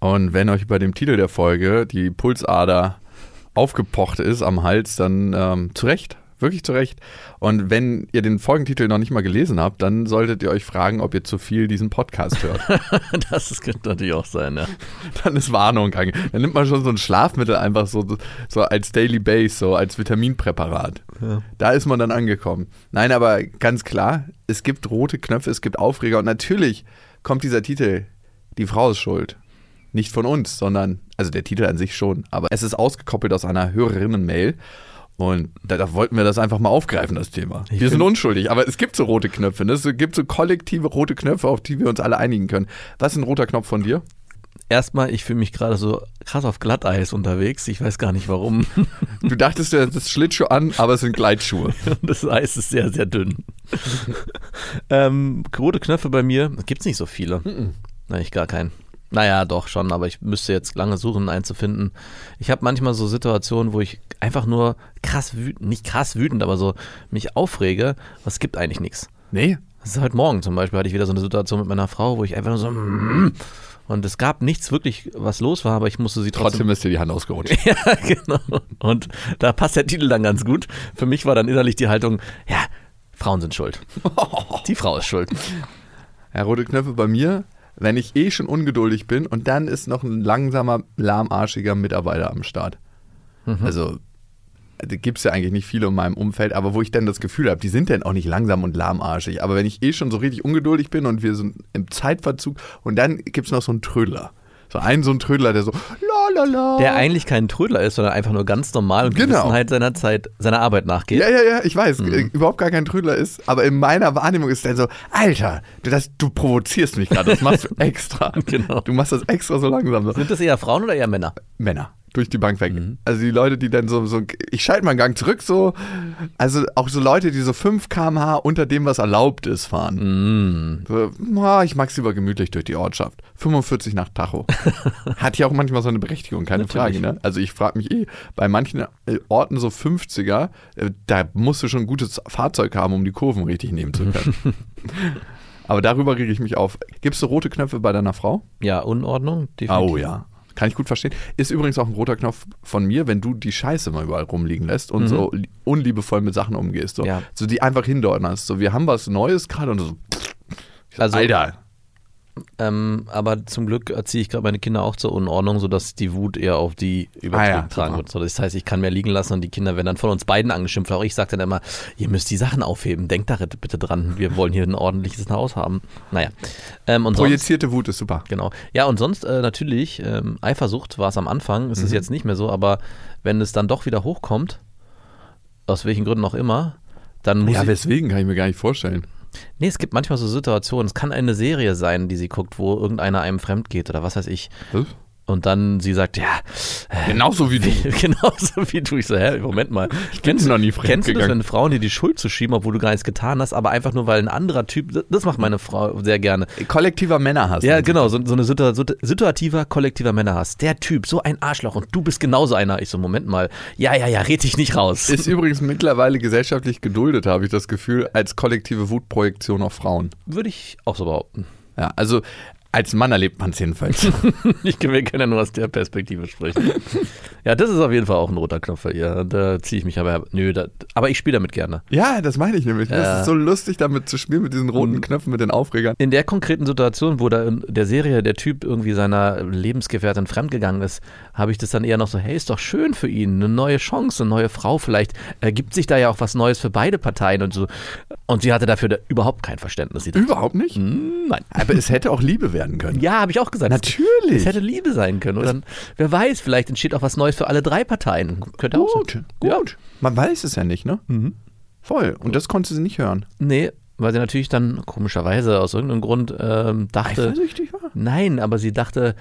Und wenn euch bei dem Titel der Folge die Pulsader aufgepocht ist am Hals, dann ähm, zu Recht. Wirklich zu Recht. Und wenn ihr den Folgentitel noch nicht mal gelesen habt, dann solltet ihr euch fragen, ob ihr zu viel diesen Podcast hört. Das könnte natürlich auch sein, ja. dann ist Warnung ange. Dann nimmt man schon so ein Schlafmittel einfach so, so als Daily Base, so als Vitaminpräparat. Da ist man dann angekommen. Nein, aber ganz klar, es gibt rote Knöpfe, es gibt Aufreger und natürlich kommt dieser Titel, die Frau ist schuld. Nicht von uns, sondern, also der Titel an sich schon, aber es ist ausgekoppelt aus einer Hörerinnen-Mail. Und da, da wollten wir das einfach mal aufgreifen, das Thema. wir sind unschuldig, aber es gibt so rote Knöpfe. Ne? Es gibt so kollektive rote Knöpfe, auf die wir uns alle einigen können. Was ist ein roter Knopf von dir? Erstmal, ich fühle mich gerade so krass auf Glatteis unterwegs. Ich weiß gar nicht warum. Du dachtest, du das Schlittschuh an, aber es sind Gleitschuhe. Das Eis ist sehr, sehr dünn. ähm, rote Knöpfe bei mir, gibt es nicht so viele. Nein, ich gar keinen. Naja, doch schon, aber ich müsste jetzt lange suchen, einen zu finden. Ich habe manchmal so Situationen, wo ich einfach nur krass wütend, nicht krass wütend, aber so mich aufrege, es gibt eigentlich nichts. Nee. Das ist heute Morgen zum Beispiel, hatte ich wieder so eine Situation mit meiner Frau, wo ich einfach nur so mm, und es gab nichts wirklich, was los war, aber ich musste sie trotzdem. Trotzdem ist dir die Hand ausgerutscht. ja, genau. Und da passt der Titel dann ganz gut. Für mich war dann innerlich die Haltung, ja, Frauen sind schuld. Die Frau ist schuld. Ja, rote Knöpfe bei mir, wenn ich eh schon ungeduldig bin und dann ist noch ein langsamer, lahmarschiger Mitarbeiter am Start. Also, da gibt es ja eigentlich nicht viele in meinem Umfeld, aber wo ich dann das Gefühl habe, die sind dann auch nicht langsam und lahmarschig. Aber wenn ich eh schon so richtig ungeduldig bin und wir sind im Zeitverzug und dann gibt es noch so einen Trödler. So einen so einen Trödler, der so la la la. Der eigentlich kein Trödler ist, sondern einfach nur ganz normal und Genau. Gewissenheit seiner Zeit, seiner Arbeit nachgeht. Ja, ja, ja, ich weiß, äh, überhaupt gar kein Trödler ist, aber in meiner Wahrnehmung ist der so, Alter, du, das, du provozierst mich gerade, das machst du extra. Genau. Du machst das extra so langsam. Sind das eher Frauen oder eher Männer? Männer. Durch die Bank weg. Also die Leute, die dann so, so ich schalte mal einen Gang zurück, so. Also auch so Leute, die so 5 km/h unter dem, was erlaubt ist, fahren. So, ah, ich mag es lieber gemütlich durch die Ortschaft. 45 nach Tacho. Hat ja auch manchmal so eine Berechtigung, keine Frage. Natürlich. Ne? Also ich frage mich eh, bei manchen äh, Orten so 50er, äh, da musst du schon ein gutes Fahrzeug haben, um die Kurven richtig nehmen zu können. Aber darüber rege ich mich auf. Gibst du rote Knöpfe bei deiner Frau? Ja, Unordnung, definitiv. Oh ja. Kann ich gut verstehen. Ist übrigens auch ein roter Knopf von mir, wenn du die Scheiße mal überall rumliegen lässt und so li- unliebevoll mit Sachen umgehst. So, Ja. so die einfach hindeuterst. So, wir haben was Neues gerade und so. Also- Alter. Ähm, aber zum Glück erziehe ich gerade meine Kinder auch zur Unordnung, sodass die Wut eher auf die Ah ja, übertragen wird. So, das heißt, ich kann mehr liegen lassen und die Kinder werden dann von uns beiden angeschimpft. Auch ich sage dann immer, ihr müsst die Sachen aufheben. Denkt da bitte dran. Wir wollen hier ein ordentliches Haus haben. Naja. Ähm, und sonst, Projizierte Wut ist super. Genau. Ja, und sonst äh, natürlich, ähm, Eifersucht war es am Anfang, ist es jetzt nicht mehr so, aber wenn es dann doch wieder hochkommt, aus welchen Gründen auch immer, dann muss Ja, ich, weswegen kann ich mir gar nicht vorstellen. Nee, es gibt manchmal so Situationen, es kann eine Serie sein, die sie guckt, wo irgendeiner einem fremd geht oder was weiß ich. Was? Und dann sie sagt, ja, Genauso wie du. genauso wie du. Ich so, hä, Moment mal. Ich bin noch nie fremd Kennst du das, gegangen. wenn Frauen dir die Schuld zu schieben, obwohl du gar nichts getan hast, aber einfach nur, weil ein anderer Typ, das macht meine Frau sehr gerne. Kollektiver Männerhass. Ja, genau, so, so eine situa situ- situativer, kollektiver Männerhass. Der Typ, so ein Arschloch und du bist genauso einer. Ich so, Moment mal. Ja, ja, ja, red dich nicht raus. Ist übrigens mittlerweile gesellschaftlich geduldet, habe ich das Gefühl, als kollektive Wutprojektion auf Frauen. Würde ich auch so behaupten. Ja, also als Mann erlebt man es jedenfalls. Ich wir können ja nur aus der Perspektive sprechen. Ja, das ist auf jeden Fall auch ein roter Knopf bei ihr. Da ziehe ich mich aber, nö, da, aber ich spiele damit gerne. Ja, das meine ich nämlich. Das Ja. ist so lustig, damit zu spielen mit diesen roten Knöpfen, mit den Aufregern. In der konkreten Situation, wo da in der Serie der Typ irgendwie seiner Lebensgefährtin fremdgegangen ist, habe ich das dann eher noch so, hey, ist doch schön für ihn, eine neue Chance, eine neue Frau, vielleicht ergibt sich da ja auch was Neues für beide Parteien und so. Und sie hatte dafür da überhaupt kein Verständnis. Sie dachte, Überhaupt nicht. "Hm, nein. Aber es hätte auch Liebe werden können. Ja, habe ich auch gesagt. Natürlich. Es hätte Liebe sein können. Oder wer weiß, vielleicht entsteht auch was Neues für alle drei Parteien. Könnte auch Gut, sein. gut. Ja. Man weiß es ja nicht, ne? Voll. Und das konnte sie nicht hören. Nee, weil sie natürlich dann komischerweise aus irgendeinem Grund ähm, dachte. Eifersüchtig war? Nein, aber sie dachte,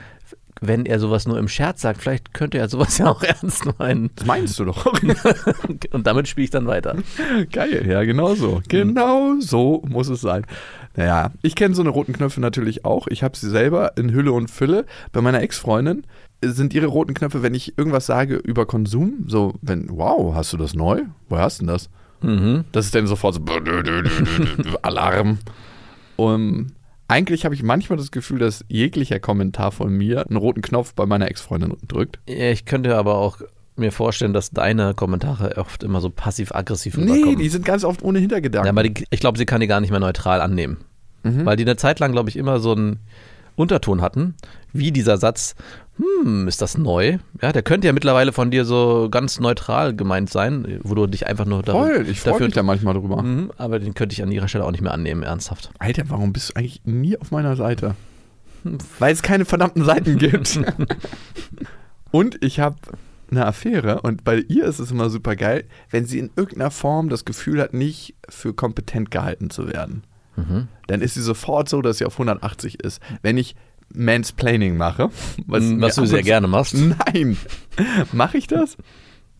wenn er sowas nur im Scherz sagt, vielleicht könnte er sowas ja auch ernst meinen. Das meinst du doch. Und damit spiele ich dann weiter. Geil, ja, genau so. Genau so muss es sein. Naja, ich kenne so eine roten Knöpfe natürlich auch. Ich habe sie selber in Hülle und Fülle. Bei meiner Ex-Freundin sind ihre roten Knöpfe, wenn ich irgendwas sage über Konsum, so, wenn, wow, hast du das neu? Woher hast du denn das? Mhm. Das ist dann sofort so Alarm. Und eigentlich habe ich manchmal das Gefühl, dass jeglicher Kommentar von mir einen roten Knopf bei meiner Ex-Freundin drückt. Ich könnte aber auch mir vorstellen, dass deine Kommentare oft immer so passiv-aggressiv Nee, rüberkommen. die sind ganz oft ohne Hintergedanken. Ja, aber die, ich glaube, sie kann die gar nicht mehr neutral annehmen. Mhm. Weil die eine Zeit lang, glaube ich, immer so einen Unterton hatten, wie dieser Satz, hm, ist das neu? Ja, der könnte ja mittlerweile von dir so ganz neutral gemeint sein, wo du dich einfach nur dar- Voll, ich freue mich da manchmal drüber. Mhm, aber den könnte ich an ihrer Stelle auch nicht mehr annehmen, ernsthaft. Alter, warum bist du eigentlich nie auf meiner Seite? Weil es keine verdammten Seiten gibt. und ich habe eine Affäre und bei ihr ist es immer super geil, wenn sie in irgendeiner Form das Gefühl hat, nicht für kompetent gehalten zu werden. Mhm. Dann ist sie sofort so, dass sie auf 180 ist. Wenn ich Mansplaining mache, was, Was mir du sehr gerne machst. Nein. Mache ich das?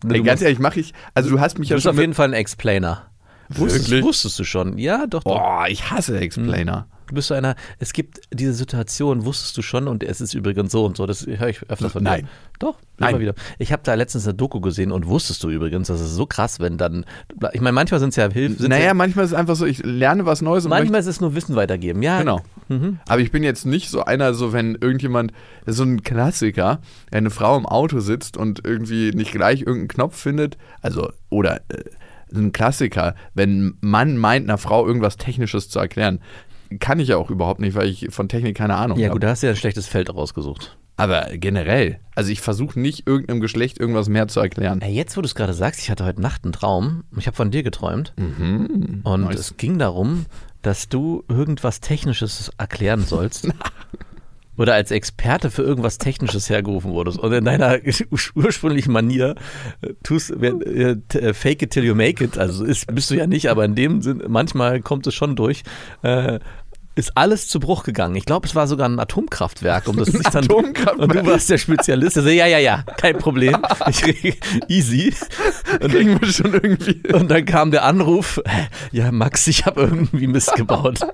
Ey, ganz ehrlich, mache ich. Also du hast mich Du ja bist schon. auf jeden Fall ein Explainer. Wusstest, wusstest du schon? Ja, doch, doch. boah, ich hasse Explainer. Du bist so einer, es gibt diese Situation, wusstest du schon und es ist übrigens so und so. Das höre ich öfters von dir. Nein. Doch, Nein. immer wieder. Ich habe da letztens eine Doku gesehen und wusstest du übrigens, das ist so krass, wenn dann, ich meine, manchmal sind es ja Hilfen. Naja, manchmal ist es einfach so, ich lerne was Neues und manchmal ist es nur Wissen weitergeben. Ja, Genau. Aber ich bin jetzt nicht so einer, so wenn irgendjemand, so ein Klassiker, eine Frau im Auto sitzt und irgendwie nicht gleich irgendeinen Knopf findet, also, oder äh, ein Klassiker, wenn ein Mann meint, einer Frau irgendwas Technisches zu erklären, kann ich ja auch überhaupt nicht, weil ich von Technik keine Ahnung Ja, habe. gut, da hast du ja ein schlechtes Feld rausgesucht. Aber generell, also ich versuche nicht irgendeinem Geschlecht irgendwas mehr zu erklären. Ey, jetzt, wo du es gerade sagst, ich hatte heute Nacht einen Traum. Ich habe von dir geträumt. Mhm. Und Nice. es ging darum, dass du irgendwas Technisches erklären sollst. Oder als Experte für irgendwas Technisches hergerufen wurdest. Und in deiner ursprünglichen Manier tust äh, äh, fake it till you make it. Also ist, bist du ja nicht, aber in dem Sinn, manchmal kommt es schon durch. Äh, ist alles zu Bruch gegangen. Ich glaube, es war sogar ein Atomkraftwerk, um das sich dann. Atomkraftwerk? Und du warst der Spezialist. Also, ja, ja, ja, kein Problem. Ich, easy. Und Kriegen wir schon irgendwie. und dann kam der Anruf, ja Max, ich habe irgendwie Mist gebaut.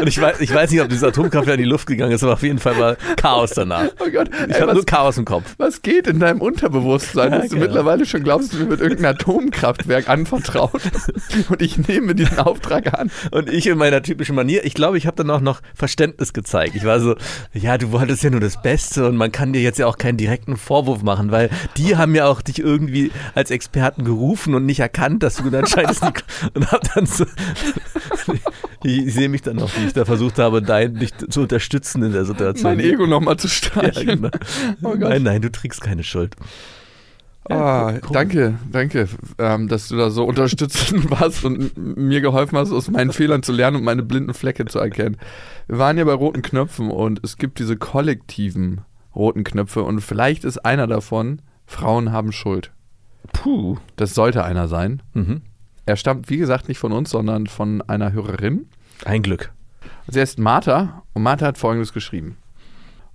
Und ich weiß, ich weiß nicht, ob dieses Atomkraftwerk in die Luft gegangen ist, aber auf jeden Fall war Chaos danach. Oh Gott, Ich habe nur Chaos im Kopf. was geht in deinem Unterbewusstsein, Ja, dass du genau. mittlerweile schon glaubst, mir wird irgendein Atomkraftwerk anvertraut und ich nehme diesen Auftrag an. Und ich in meiner typischen Manier, ich glaube, ich habe dann auch noch Verständnis gezeigt. Ich war so, ja, du wolltest ja nur das Beste und man kann dir jetzt ja auch keinen direkten Vorwurf machen, weil die haben ja auch dich irgendwie als Experten gerufen und nicht erkannt, dass du anscheinend nicht und hab dann so ich, ich sehe mich dann noch, wie ich da versucht habe, dein dich zu unterstützen in der Situation. Mein Ego nochmal zu Ja, streicheln. genau. Oh nein, nein, du trägst keine Schuld. Ah, cool. danke, danke, ähm, dass du da so unterstützend warst und mir geholfen hast, aus meinen Fehlern zu lernen und meine blinden Flecke zu erkennen. Wir waren ja bei roten Knöpfen und es gibt diese kollektiven roten Knöpfe und vielleicht ist einer davon, Frauen haben Schuld. Puh. Das sollte einer sein. Mhm. Er stammt, wie gesagt, nicht von uns, sondern von einer Hörerin. Ein Glück. Sie heißt Martha und Martha hat folgendes geschrieben.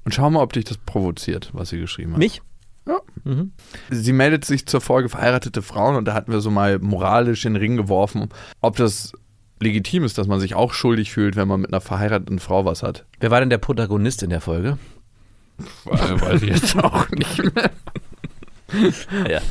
Und schau mal, ob dich das provoziert, was sie geschrieben hat. Mich? Ja. Mhm. Sie meldet sich zur Folge verheiratete Frauen und da hatten wir so mal moralisch in den Ring geworfen, ob das legitim ist, dass man sich auch schuldig fühlt, wenn man mit einer verheirateten Frau was hat. Wer war denn der Protagonist in der Folge? Weiß ich jetzt auch nicht mehr. Ja.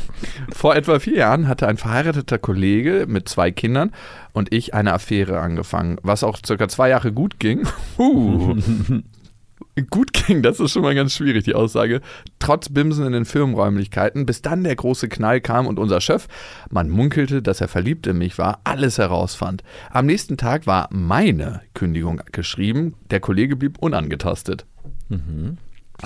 Vor etwa vier Jahren hatte ein verheirateter Kollege mit zwei Kindern und ich eine Affäre angefangen, was auch circa zwei Jahre gut ging. Uh. gut ging, das ist schon mal ganz schwierig, die Aussage. Trotz Bimsen in den Firmenräumlichkeiten, bis dann der große Knall kam und unser Chef, man munkelte, dass er verliebt in mich war, alles herausfand. Am nächsten Tag war meine Kündigung geschrieben, der Kollege blieb unangetastet.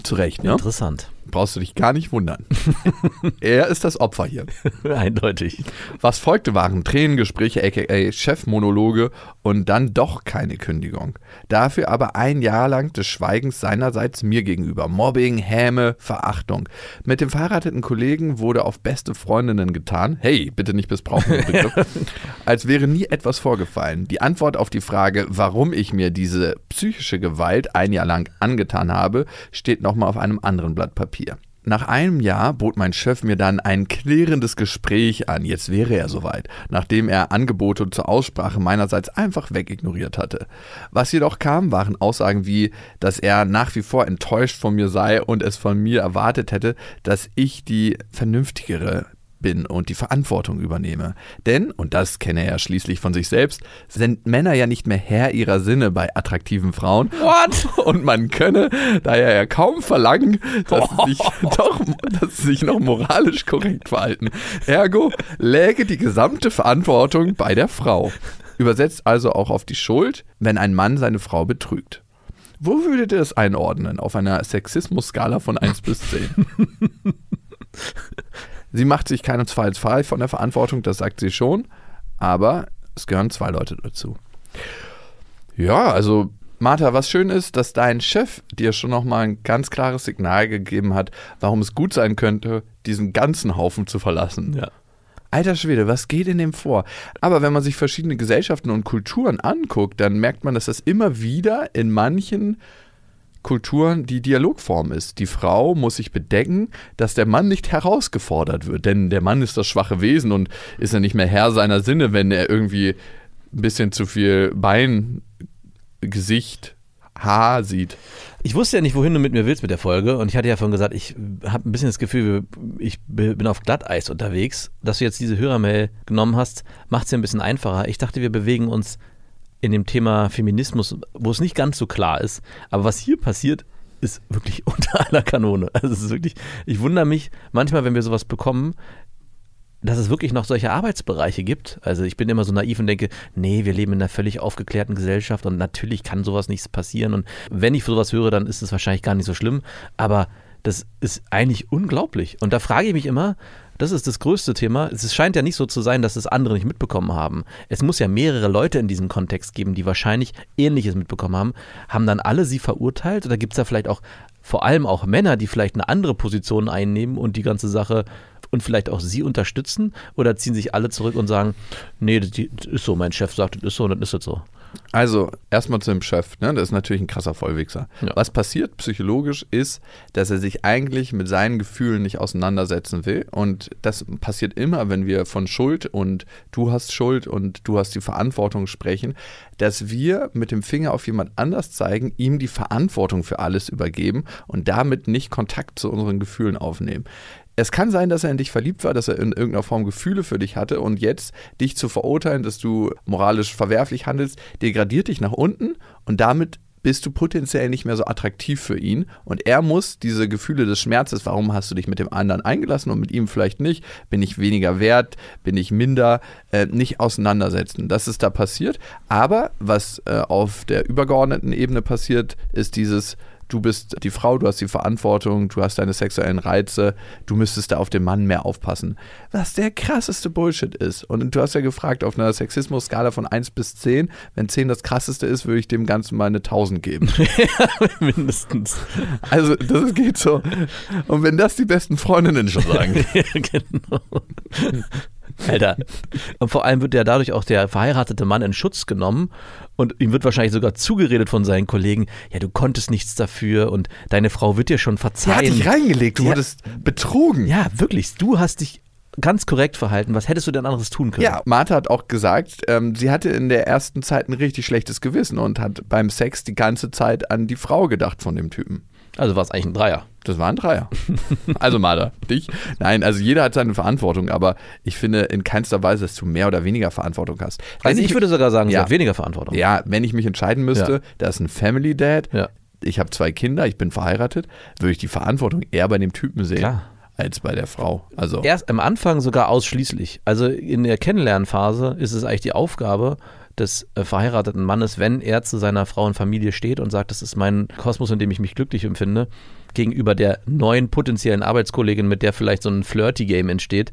Zu Recht, ne? Interessant. Brauchst du dich gar nicht wundern. er ist das Opfer hier. Eindeutig. Was folgte, waren Tränengespräche, aka Chefmonologe und dann doch keine Kündigung. Dafür aber ein Jahr lang des Schweigens seinerseits mir gegenüber. Mobbing, Häme, Verachtung. Mit dem verheirateten Kollegen wurde auf beste Freundinnen getan. Hey, bitte nicht missbrauchen. den Begriff. Als wäre nie etwas vorgefallen. Die Antwort auf die Frage, warum ich mir diese psychische Gewalt ein Jahr lang angetan habe, steht nochmal auf einem anderen Blatt Papier. Nach einem Jahr bot mein Chef mir dann ein klärendes Gespräch an. Jetzt wäre er soweit, nachdem er Angebote zur Aussprache meinerseits einfach wegignoriert hatte. Was jedoch kam, waren Aussagen wie, dass er nach wie vor enttäuscht von mir sei und es von mir erwartet hätte, dass ich die vernünftigere bin und die Verantwortung übernehme. Denn, und das kenne er ja schließlich von sich selbst, sind Männer ja nicht mehr Herr ihrer Sinne bei attraktiven Frauen. What? Und man könne daher ja kaum verlangen, dass sie, sich doch, dass sie sich noch moralisch korrekt verhalten. Ergo läge die gesamte Verantwortung bei der Frau. Übersetzt also auch auf die Schuld, wenn ein Mann seine Frau betrügt. Wo würdet ihr es einordnen auf einer Sexismus-Skala von 1 bis 10? Sie macht sich keinesfalls frei von der Verantwortung, das sagt sie schon, aber es gehören zwei Leute dazu. Ja, also Martha, was schön ist, dass dein Chef dir schon nochmal ein ganz klares Signal gegeben hat, warum es gut sein könnte, diesen ganzen Haufen zu verlassen. Ja. Alter Schwede, was geht in dem vor? Aber wenn man sich verschiedene Gesellschaften und Kulturen anguckt, dann merkt man, dass das immer wieder in manchen Kulturen die Dialogform ist. Die Frau muss sich bedecken, dass der Mann nicht herausgefordert wird, denn der Mann ist das schwache Wesen und ist ja nicht mehr Herr seiner Sinne, wenn er irgendwie ein bisschen zu viel Bein, Gesicht, Haar sieht. Ich wusste ja nicht, wohin du mit mir willst mit der Folge und ich hatte ja vorhin gesagt, ich habe ein bisschen das Gefühl, ich bin auf Glatteis unterwegs. Dass du jetzt diese Hörermail genommen hast, macht es ja ein bisschen einfacher. Ich dachte, wir bewegen uns in dem Thema Feminismus, wo es nicht ganz so klar ist. Aber was hier passiert, ist wirklich unter aller Kanone. Also es ist wirklich, ich wundere mich manchmal, wenn wir sowas bekommen, dass es wirklich noch solche Arbeitsbereiche gibt. Also ich bin immer so naiv und denke, nee, wir leben in einer völlig aufgeklärten Gesellschaft und natürlich kann sowas nichts passieren. Und wenn ich sowas höre, dann ist es wahrscheinlich gar nicht so schlimm. Aber das ist eigentlich unglaublich. Und da frage ich mich immer, das ist das größte Thema. Es scheint ja nicht so zu sein, dass es andere nicht mitbekommen haben. Es muss ja mehrere Leute in diesem Kontext geben, die wahrscheinlich Ähnliches mitbekommen haben. Haben dann alle sie verurteilt oder gibt es da vielleicht auch vor allem auch Männer, die vielleicht eine andere Position einnehmen und die ganze Sache und vielleicht auch sie unterstützen? Oder ziehen sich alle zurück und sagen, nee, das ist so, mein Chef sagt, das ist so und dann ist das so? Also, erstmal zu dem Chef, ne? Das ist natürlich ein krasser Vollwichser. Ja. Was passiert psychologisch ist, dass er sich eigentlich mit seinen Gefühlen nicht auseinandersetzen will. Und das passiert immer, wenn wir von Schuld und du hast Schuld und du hast die Verantwortung sprechen, dass wir mit dem Finger auf jemand anders zeigen, ihm die Verantwortung für alles übergeben und damit nicht Kontakt zu unseren Gefühlen aufnehmen. Es kann sein, dass er in dich verliebt war, dass er in irgendeiner Form Gefühle für dich hatte und jetzt dich zu verurteilen, dass du moralisch verwerflich handelst, degradiert dich nach unten und damit bist du potenziell nicht mehr so attraktiv für ihn und er muss diese Gefühle des Schmerzes, warum hast du dich mit dem anderen eingelassen und mit ihm vielleicht nicht, bin ich weniger wert, bin ich minder, äh, nicht auseinandersetzen. Das ist da passiert, aber was äh, auf der übergeordneten Ebene passiert, ist dieses du bist die Frau, du hast die Verantwortung, du hast deine sexuellen Reize, du müsstest da auf den Mann mehr aufpassen. Was der krasseste Bullshit ist. Und du hast ja gefragt, auf einer Sexismus-Skala von 1 bis 10, wenn 10 das krasseste ist, würde ich dem Ganzen mal eine 1000 geben. ja, mindestens. Also, das geht so. Und wenn das die besten Freundinnen schon sagen. ja, genau. Alter. Und vor allem wird ja dadurch auch der verheiratete Mann in Schutz genommen und ihm wird wahrscheinlich sogar zugeredet von seinen Kollegen, ja, du konntest nichts dafür und deine Frau wird dir schon Die hat verzeihen. dich reingelegt, du Ja. wurdest betrogen. ja, wirklich, du hast dich ganz korrekt verhalten. Was hättest du denn anderes tun können? Ja, Martha hat auch gesagt, ähm, sie hatte in der ersten Zeit ein richtig schlechtes Gewissen und hat beim Sex die ganze Zeit an die Frau gedacht von dem Typen. Also war es eigentlich ein Dreier. Das war ein Dreier. also Martha, dich? Nein, also jeder hat seine Verantwortung, aber ich finde in keinster Weise, dass du mehr oder weniger Verantwortung hast. Wenn Also ich würde sogar sagen, Ja. hat weniger Verantwortung. ja, wenn ich mich entscheiden müsste, Ja. da ist ein Family Dad, Ja. ich habe zwei Kinder, ich bin verheiratet, würde ich die Verantwortung eher bei dem Typen sehen Klar. als bei der Frau. Also Erst am Anfang sogar ausschließlich. Also in der Kennenlernphase ist es eigentlich die Aufgabe, des äh, verheirateten Mannes, wenn er zu seiner Frau und Familie steht und sagt, das ist mein Kosmos, in dem ich mich glücklich empfinde, gegenüber der neuen potenziellen Arbeitskollegin, mit der vielleicht so ein Flirty-Game entsteht,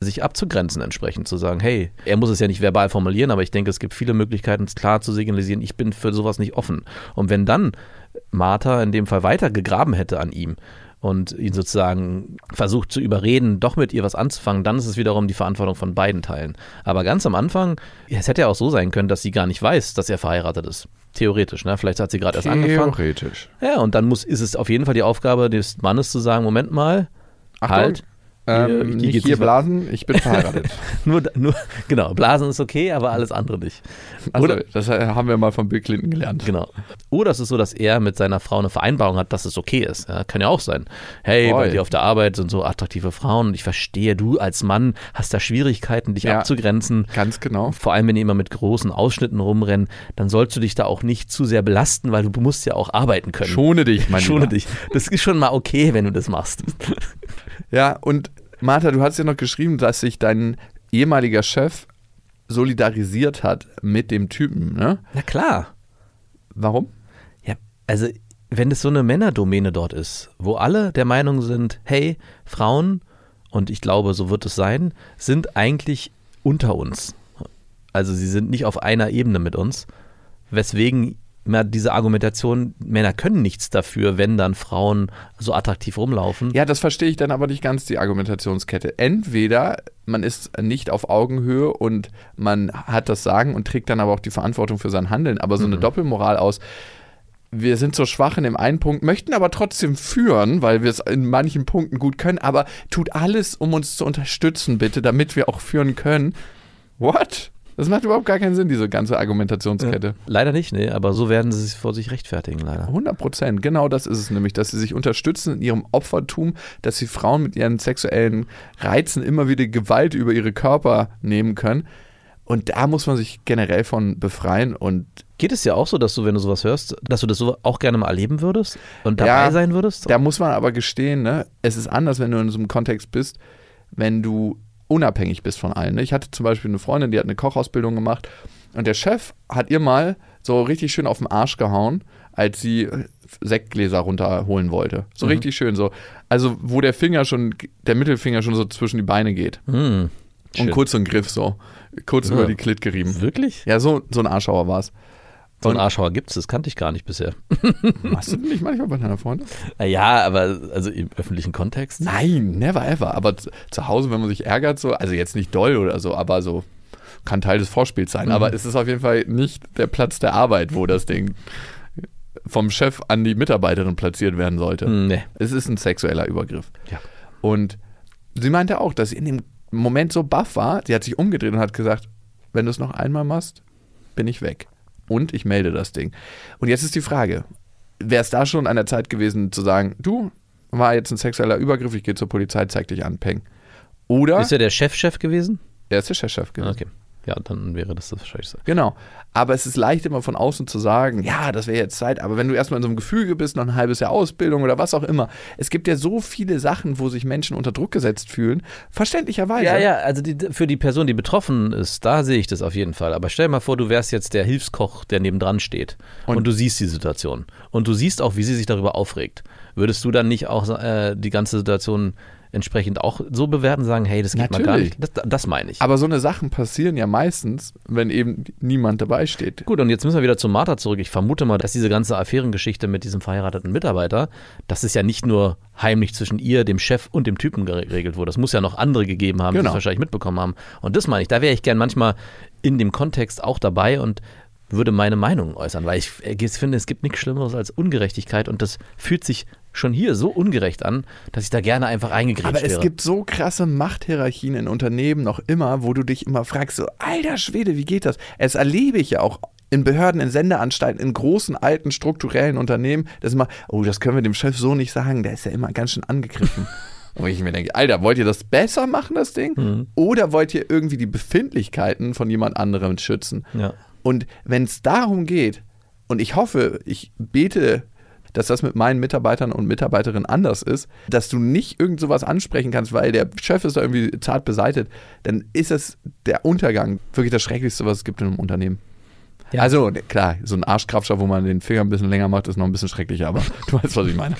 sich abzugrenzen entsprechend, zu sagen, hey, er muss es ja nicht verbal formulieren, aber ich denke, es gibt viele Möglichkeiten, es klar zu signalisieren, ich bin für sowas nicht offen. Und wenn dann Martha in dem Fall weiter gegraben hätte an ihm und ihn sozusagen versucht zu überreden, doch mit ihr was anzufangen, dann ist es wiederum die Verantwortung von beiden Teilen. Aber ganz am Anfang, es hätte ja auch so sein können, dass sie gar nicht weiß, dass er verheiratet ist. Theoretisch, ne? Vielleicht hat sie gerade erst angefangen. Theoretisch. Ja, und dann muss, ist es auf jeden Fall die Aufgabe des Mannes zu sagen, Moment mal, Achtung, halt, Ähm, Hier- hier hier blasen, ich bin verheiratet. nur, nur, genau, Blasen ist okay, aber alles andere nicht. Also, Oder- das haben wir mal von Bill Clinton gelernt. Genau. Oder es ist so, dass er mit seiner Frau eine Vereinbarung hat, dass es okay ist. Ja, kann ja auch sein. Hey, bei Voll. dir auf der Arbeit sind so attraktive Frauen und ich verstehe, du als Mann hast da Schwierigkeiten, dich Ja. abzugrenzen. Ganz genau. Vor allem, wenn die immer mit großen Ausschnitten rumrennen, dann sollst du dich da auch nicht zu sehr belasten, weil du musst ja auch arbeiten können. Schone dich, mein Schone Lieber. dich. Das ist schon mal okay, wenn du das machst. Ja, und Martha, du hast ja noch geschrieben, dass sich dein ehemaliger Chef solidarisiert hat mit dem Typen, ne? Na klar. Warum? Ja, also wenn es so eine Männerdomäne dort ist, wo alle der Meinung sind, hey, Frauen, und ich glaube, so wird es sein, sind eigentlich unter uns. Also sie sind nicht auf einer Ebene mit uns, weswegen immer diese Argumentation, Männer können nichts dafür, wenn dann Frauen so attraktiv rumlaufen. Ja, das verstehe ich dann aber nicht ganz, die Argumentationskette. Entweder man ist nicht auf Augenhöhe und man hat das Sagen und trägt dann aber auch die Verantwortung für sein Handeln, aber so eine Doppelmoral aus, wir sind so schwach in dem einen Punkt, möchten aber trotzdem führen, weil wir es in manchen Punkten gut können, aber tut alles, um uns zu unterstützen, bitte, damit wir auch führen können. What? Das macht überhaupt gar keinen Sinn, diese ganze Argumentationskette. Leider nicht, nee, aber so werden sie sich vor sich rechtfertigen, leider. 100 Prozent, genau das ist es nämlich, dass sie sich unterstützen in ihrem Opfertum, dass sie Frauen mit ihren sexuellen Reizen immer wieder Gewalt über ihre Körper nehmen können. Und da muss man sich generell von befreien und Geht es ja auch so, dass du, wenn du sowas hörst, dass du das so auch gerne mal erleben würdest und dabei Ja, sein würdest? da muss man aber gestehen, ne, es ist anders, wenn du in so einem Kontext bist, wenn du unabhängig bist von allen. Ne? Ich hatte zum Beispiel eine Freundin, die hat eine Kochausbildung gemacht und der Chef hat ihr mal so richtig schön auf den Arsch gehauen, als sie Sektgläser runterholen wollte. So Mhm. richtig schön so. Also wo der Finger schon, der Mittelfinger schon so zwischen die Beine geht. Hm, Und kurz so ein Griff so. Kurz Ja. über die Klit gerieben. Wirklich? Ja, so, so ein Arschauer war es. So einen Arschauer gibt es, das kannte ich gar nicht bisher. Machst du das nicht manchmal bei deiner Freundin? Ja, aber also im öffentlichen Kontext? Nein, never ever. Aber zu, Hause, wenn man sich ärgert, so, also jetzt nicht doll oder so, aber so kann Teil des Vorspiels sein. Aber es ist auf jeden Fall nicht der Platz der Arbeit, wo das Ding vom Chef an die Mitarbeiterin platziert werden sollte. Hm, Nee. Es ist ein sexueller Übergriff. Ja. Und sie meinte auch, dass sie in dem Moment so baff war, sie hat sich umgedreht und hat gesagt, wenn du es noch einmal machst, bin ich weg. Und ich melde das Ding. Und jetzt ist die Frage, wäre es da schon an der Zeit gewesen zu sagen, du, war jetzt ein sexueller Übergriff, ich gehe zur Polizei, zeig dich an, Peng. Oder Ist er der Chefchef gewesen? er ist der Chefchef gewesen. Okay. Ja, dann wäre das das wahrscheinlich so. Genau. Aber es ist leicht immer von außen zu sagen, ja, das wäre jetzt Zeit. Aber wenn du erstmal in so einem Gefüge bist, noch ein halbes Jahr Ausbildung oder was auch immer, es gibt ja so viele Sachen, wo sich Menschen unter Druck gesetzt fühlen, verständlicherweise. Ja, ja, also die, für die Person, die betroffen ist, da sehe ich das auf jeden Fall. Aber stell dir mal vor, du wärst jetzt der Hilfskoch, der nebendran steht und, Und- du siehst die Situation und du siehst auch, wie sie sich darüber aufregt. Würdest du dann nicht auch äh, die ganze Situation entsprechend auch so bewerten, sagen, hey, das geht mal gar Natürlich. nicht? Das, das meine ich. Aber so eine Sachen passieren ja meistens, wenn eben niemand dabei steht. Gut, und jetzt müssen wir wieder zu Martha zurück. Ich vermute mal, dass diese ganze Affärengeschichte mit diesem verheirateten Mitarbeiter, das ist ja nicht nur heimlich zwischen ihr, dem Chef und dem Typen geregelt wurde. Das muss ja noch andere gegeben haben, die Genau. es wahrscheinlich mitbekommen haben. Und das meine ich, da wäre ich gern manchmal in dem Kontext auch dabei und würde meine Meinung äußern, weil ich äh, finde, es gibt nichts Schlimmeres als Ungerechtigkeit und das fühlt sich schon hier so ungerecht an, dass ich da gerne einfach eingegrätscht Aber es wäre. gibt so krasse Machthierarchien in Unternehmen noch immer, wo du dich immer fragst, so, alter Schwede, wie geht das? Es erlebe ich ja auch in Behörden, in Sendeanstalten, in großen, alten, strukturellen Unternehmen, das immer, oh, das können wir dem Chef so nicht sagen, der ist ja immer ganz schön angegriffen. Und ich mir denke, Alter, wollt ihr das besser machen, das Ding? Mhm. Oder wollt ihr irgendwie die Befindlichkeiten von jemand anderem schützen? ja. Und wenn es darum geht, und ich hoffe, ich bete, dass das mit meinen Mitarbeitern und Mitarbeiterinnen anders ist, dass du nicht irgend sowas ansprechen kannst, weil der Chef ist da irgendwie zart beseitet, dann ist es der Untergang wirklich das Schrecklichste, was es gibt in einem Unternehmen. Ja. Also, klar, so ein Arschkrabscher, wo man den Finger ein bisschen länger macht, ist noch ein bisschen schrecklicher, aber du weißt, was ich meine.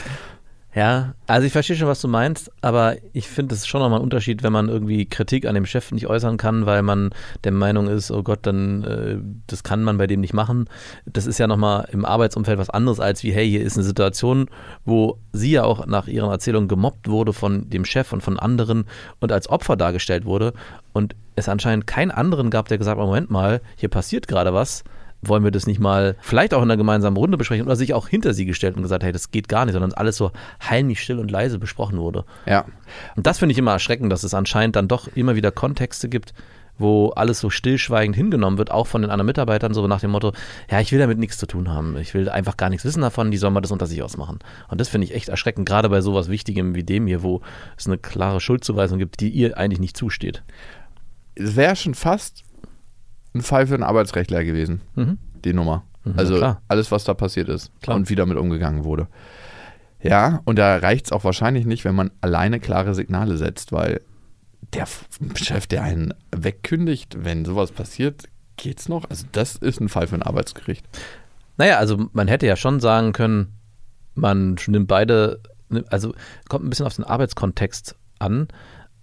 Ja, also ich verstehe schon, was du meinst, aber ich finde es schon nochmal ein Unterschied, wenn man irgendwie Kritik an dem Chef nicht äußern kann, weil man der Meinung ist, oh Gott, dann äh, das kann man bei dem nicht machen. Das ist ja nochmal im Arbeitsumfeld was anderes als wie, hey, hier ist eine Situation, wo sie ja auch nach ihren Erzählungen gemobbt wurde von dem Chef und von anderen und als Opfer dargestellt wurde und es anscheinend keinen anderen gab, der gesagt hat, Moment mal, hier passiert gerade was wollen wir das nicht mal vielleicht auch in einer gemeinsamen Runde besprechen oder sich auch hinter sie gestellt und gesagt, hey, das geht gar nicht, sondern alles so heimlich still und leise besprochen wurde. Ja. Und das finde ich immer erschreckend, dass es anscheinend dann doch immer wieder Kontexte gibt, wo alles so stillschweigend hingenommen wird, auch von den anderen Mitarbeitern, so nach dem Motto, ja, ich will damit nichts zu tun haben. Ich will einfach gar nichts wissen davon, die sollen mal das unter sich ausmachen. Und das finde ich echt erschreckend, gerade bei sowas Wichtigem wie dem hier, wo es eine klare Schuldzuweisung gibt, die ihr eigentlich nicht zusteht. Es wäre schon fast ein Fall für einen Arbeitsrechtler gewesen, Mhm. die Nummer. Mhm, also alles, was da passiert ist Klar. und wie damit umgegangen wurde. Ja, und da reicht es auch wahrscheinlich nicht, wenn man alleine klare Signale setzt, weil der Chef, der einen wegkündigt, wenn sowas passiert, geht's noch? Also das ist ein Fall für ein Arbeitsgericht. Naja, also man hätte ja schon sagen können, man nimmt beide, also kommt ein bisschen auf den Arbeitskontext an,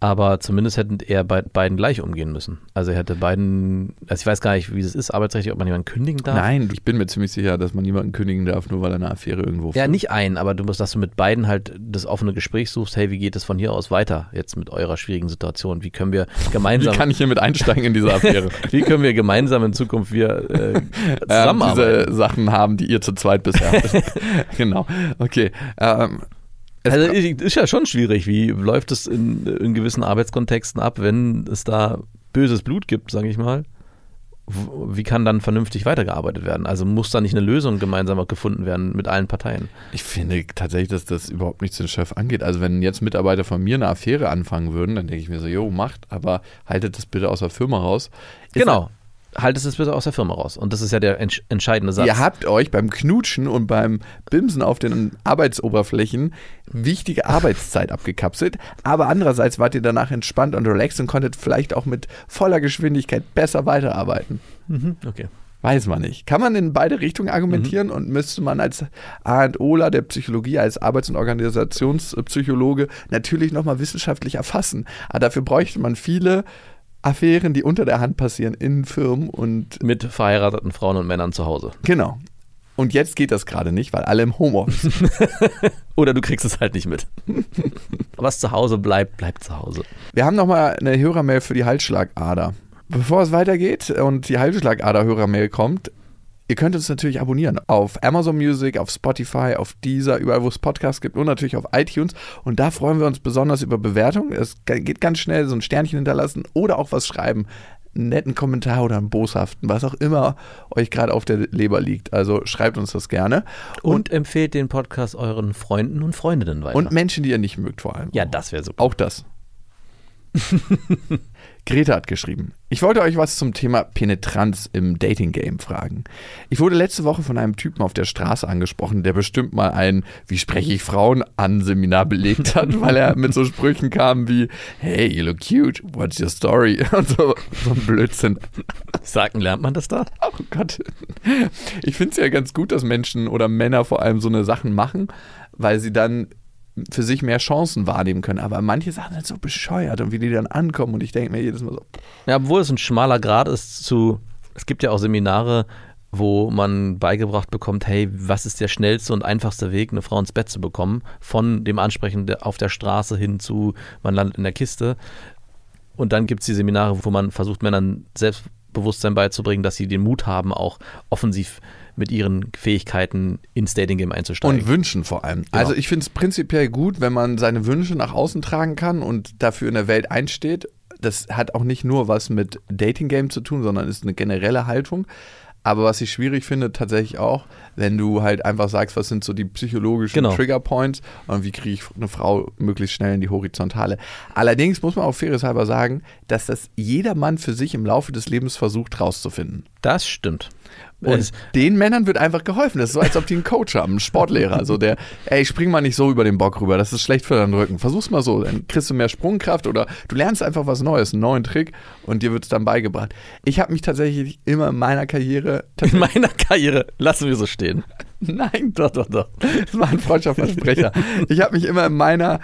aber zumindest hätten eher bei beiden gleich umgehen müssen. Also er hätte beiden, also ich weiß gar nicht, wie das ist, arbeitsrechtlich, ob man jemanden kündigen darf. Nein, ich bin mir ziemlich sicher, dass man niemanden kündigen darf, nur weil er eine Affäre irgendwo Ja, führt. nicht ein, aber du musst, dass du mit beiden halt das offene Gespräch suchst, hey, wie geht es von hier aus weiter, jetzt mit eurer schwierigen Situation? Wie können wir Wie gemeinsam, kann ich hier mit einsteigen in diese Affäre? wie können wir gemeinsam in Zukunft wir äh, ähm, zusammenarbeiten? diese Sachen haben, die ihr zu zweit bisher hattet. genau. Okay. Ähm, es Also ist ja schon schwierig. Wie läuft es in, in gewissen Arbeitskontexten ab, wenn es da böses Blut gibt, sage ich mal? Wie kann dann vernünftig weitergearbeitet werden? Also muss da nicht eine Lösung gemeinsam gefunden werden mit allen Parteien? Ich finde tatsächlich, dass das überhaupt nichts den Chef angeht. Also wenn jetzt Mitarbeiter von mir eine Affäre anfangen würden, dann denke ich mir so, jo, macht, aber haltet das bitte aus der Firma raus. Ist genau. Haltet es bitte aus der Firma raus. Und das ist ja der entsch entscheidende Satz. Ihr habt euch beim Knutschen und beim Bimsen auf den Arbeitsoberflächen wichtige Arbeitszeit abgekapselt, aber andererseits wart ihr danach entspannt und relaxed und konntet vielleicht auch mit voller Geschwindigkeit besser weiterarbeiten. Mhm, okay. Weiß man nicht. Kann man in beide Richtungen argumentieren und müsste man als A und Ola der Psychologie, als Arbeits- und Organisationspsychologe natürlich nochmal wissenschaftlich erfassen. Aber dafür bräuchte man viele Affären, die unter der Hand passieren in Firmen und Mit verheirateten Frauen und Männern zu Hause. genau. Und jetzt geht das gerade nicht, weil alle im Homeoffice. Oder du kriegst es halt nicht mit. Was zu Hause bleibt, bleibt zu Hause. Wir haben nochmal eine Hörermail für die Halsschlagader. Bevor es weitergeht und die Halsschlagader-Hörermail kommt, ihr könnt uns natürlich abonnieren auf Amazon Music, auf Spotify, auf Deezer, überall wo es Podcasts gibt und natürlich auf iTunes. Und da freuen wir uns besonders über Bewertungen. Es geht ganz schnell, so ein Sternchen hinterlassen oder auch was schreiben. Einen netten Kommentar oder einen boshaften, was auch immer euch gerade auf der Leber liegt. Also schreibt uns das gerne. Und, empfehlt den Podcast euren Freunden und Freundinnen weiter. Und Menschen, die ihr nicht mögt vor allem. ja, das wäre super. Auch das. Greta hat geschrieben. Ich wollte euch was zum Thema Penetranz im Dating-Game fragen. Ich wurde letzte Woche von einem Typen auf der Straße angesprochen, der bestimmt mal ein Wie spreche ich Frauen an Seminar belegt hat, weil er mit so Sprüchen kam wie Hey, you look cute, what's your story? Und so, so ein Blödsinn. Sagen, lernt man das da? Oh Gott. Ich finde es ja ganz gut, dass Menschen oder Männer vor allem so eine Sachen machen, weil sie dann für sich mehr Chancen wahrnehmen können. Aber manche Sachen sind so bescheuert und wie die dann ankommen und ich denke mir jedes Mal so, Ja, obwohl es ein schmaler Grad ist zu, es gibt ja auch Seminare, wo man beigebracht bekommt, hey, was ist der schnellste und einfachste Weg, eine Frau ins Bett zu bekommen, von dem Ansprechen auf der Straße hin zu, man landet in der Kiste. Und dann gibt es die Seminare, wo man versucht, Männern Selbstbewusstsein beizubringen, dass sie den Mut haben, auch offensiv mit ihren Fähigkeiten ins Dating-Game einzusteigen. Und Wünschen vor allem. Also ich finde es prinzipiell gut, wenn man seine Wünsche nach außen tragen kann und dafür in der Welt einsteht. Das hat auch nicht nur was mit Dating Game zu tun, sondern ist eine generelle Haltung. Aber was ich schwierig finde, tatsächlich auch, wenn du halt einfach sagst, was sind so die psychologischen Genau. Trigger Points und wie kriege ich eine Frau möglichst schnell in die Horizontale. Allerdings muss man auch faires halber sagen, dass das jeder Mann für sich im Laufe des Lebens versucht rauszufinden. Das stimmt. Und Es- den Männern wird einfach geholfen. Das ist so, als ob die einen Coach haben, einen Sportlehrer. So der, ey, spring mal nicht so über den Bock rüber, das ist schlecht für deinen Rücken. Versuch's mal so, dann kriegst du mehr Sprungkraft oder du lernst einfach was Neues, einen neuen Trick und dir wird es dann beigebracht. Ich habe mich tatsächlich immer in meiner Karriere, In meiner Karriere lassen wir so stehen. nein, doch, doch, doch, das war ein Freundschaftsversprecher. Ich habe mich immer in meiner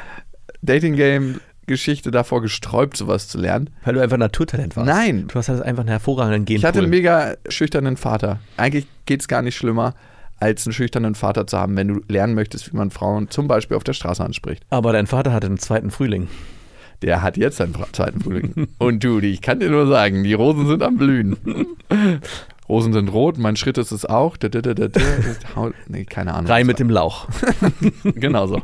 Dating-Game-Geschichte davor gesträubt, sowas zu lernen. Weil du einfach Naturtalent warst. Nein. Du hast halt einfach einen hervorragenden Genpool. Ich hatte einen mega schüchternen Vater. Eigentlich geht es gar nicht schlimmer, als einen schüchternen Vater zu haben, wenn du lernen möchtest, wie man Frauen zum Beispiel auf der Straße anspricht. Aber dein Vater hatte einen zweiten Frühling. Der hat jetzt seinen zweiten Frühling. Und du, ich kann dir nur sagen, die Rosen sind am Blühen. Rosen sind rot, mein Schritt ist es auch. Nee, keine Ahnung. Rein mit dem Lauch. Genau so.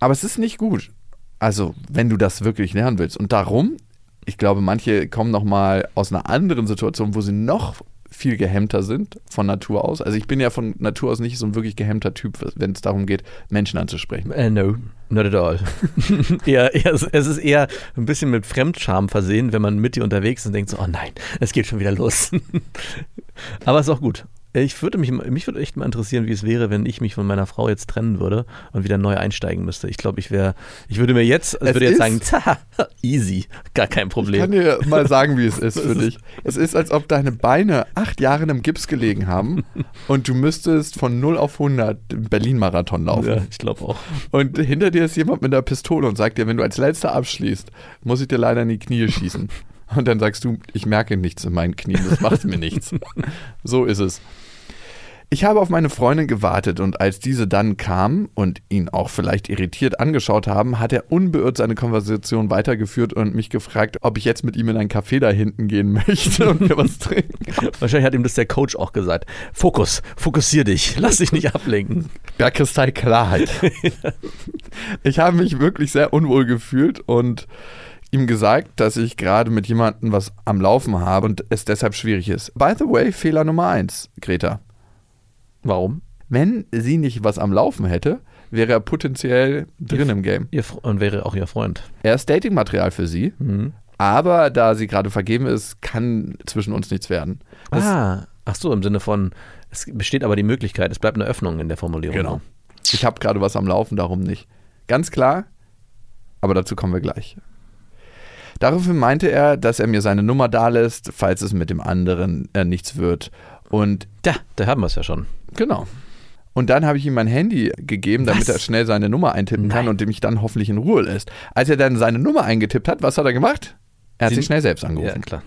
Aber es ist nicht gut. Also, wenn du das wirklich lernen willst. Und darum, ich glaube, manche kommen noch mal aus einer anderen Situation, wo sie noch viel gehemmter sind von Natur aus. Also ich bin ja von Natur aus nicht so ein wirklich gehemmter Typ, wenn es darum geht, Menschen anzusprechen. Äh, no, not at all. eher, es ist eher ein bisschen mit Fremdscham versehen, wenn man mit dir unterwegs ist und denkt so, oh nein, es geht schon wieder los. Aber es ist auch gut. Ich würde mich, mich würde echt mal interessieren, wie es wäre, wenn ich mich von meiner Frau jetzt trennen würde und wieder neu einsteigen müsste. Ich glaube, ich wäre, ich würde mir jetzt, ich würde jetzt sagen, tja, easy, gar kein Ich Problem. kann dir mal sagen, wie es ist für dich. Es ist, als ob deine Beine acht Jahre in einem Gips gelegen haben und du müsstest von 0 auf 100 den Berlin-Marathon laufen. Ja, ich glaube auch. Und hinter dir ist jemand mit einer Pistole und sagt dir, wenn du als letzter abschließt, muss ich dir leider in die Knie schießen. Und dann sagst du, ich merke nichts in meinen Knien, das macht mir nichts. So ist es. Ich habe auf meine Freundin gewartet und als diese dann kam und ihn auch vielleicht irritiert angeschaut haben, hat er unbeirrt seine Konversation weitergeführt und mich gefragt, ob ich jetzt mit ihm in ein Café da hinten gehen möchte und mir was trinken. Wahrscheinlich hat ihm das der Coach auch gesagt. Fokus, fokussier dich, lass dich nicht ablenken. Ja, Kristallklarheit. ich habe mich wirklich sehr unwohl gefühlt und ihm gesagt, dass ich gerade mit jemandem was am Laufen habe und es deshalb schwierig ist. By the way, Fehler Nummer eins, Greta. Warum? Wenn sie nicht was am Laufen hätte, wäre er potenziell drin im Game. Ihr, und wäre auch ihr Freund. Er ist Datingmaterial für sie, Mhm. aber da sie gerade vergeben ist, kann zwischen uns nichts werden. Das, ah, ach so, im Sinne von, es besteht aber die Möglichkeit, es bleibt eine Öffnung in der Formulierung. Genau. Ich habe gerade was am Laufen, darum nicht. Ganz klar, aber dazu kommen wir gleich. Daraufhin meinte er, dass er mir seine Nummer dalässt, falls es mit dem anderen äh, nichts wird. Und Da, da haben wir es ja schon. genau. Und dann habe ich ihm mein Handy gegeben, damit Was? er schnell seine Nummer eintippen kann Nein. und mich dann hoffentlich in Ruhe lässt. Als er dann seine Nummer eingetippt hat, was hat er gemacht? Er hat Sie- sich schnell selbst Ja, angerufen. klar.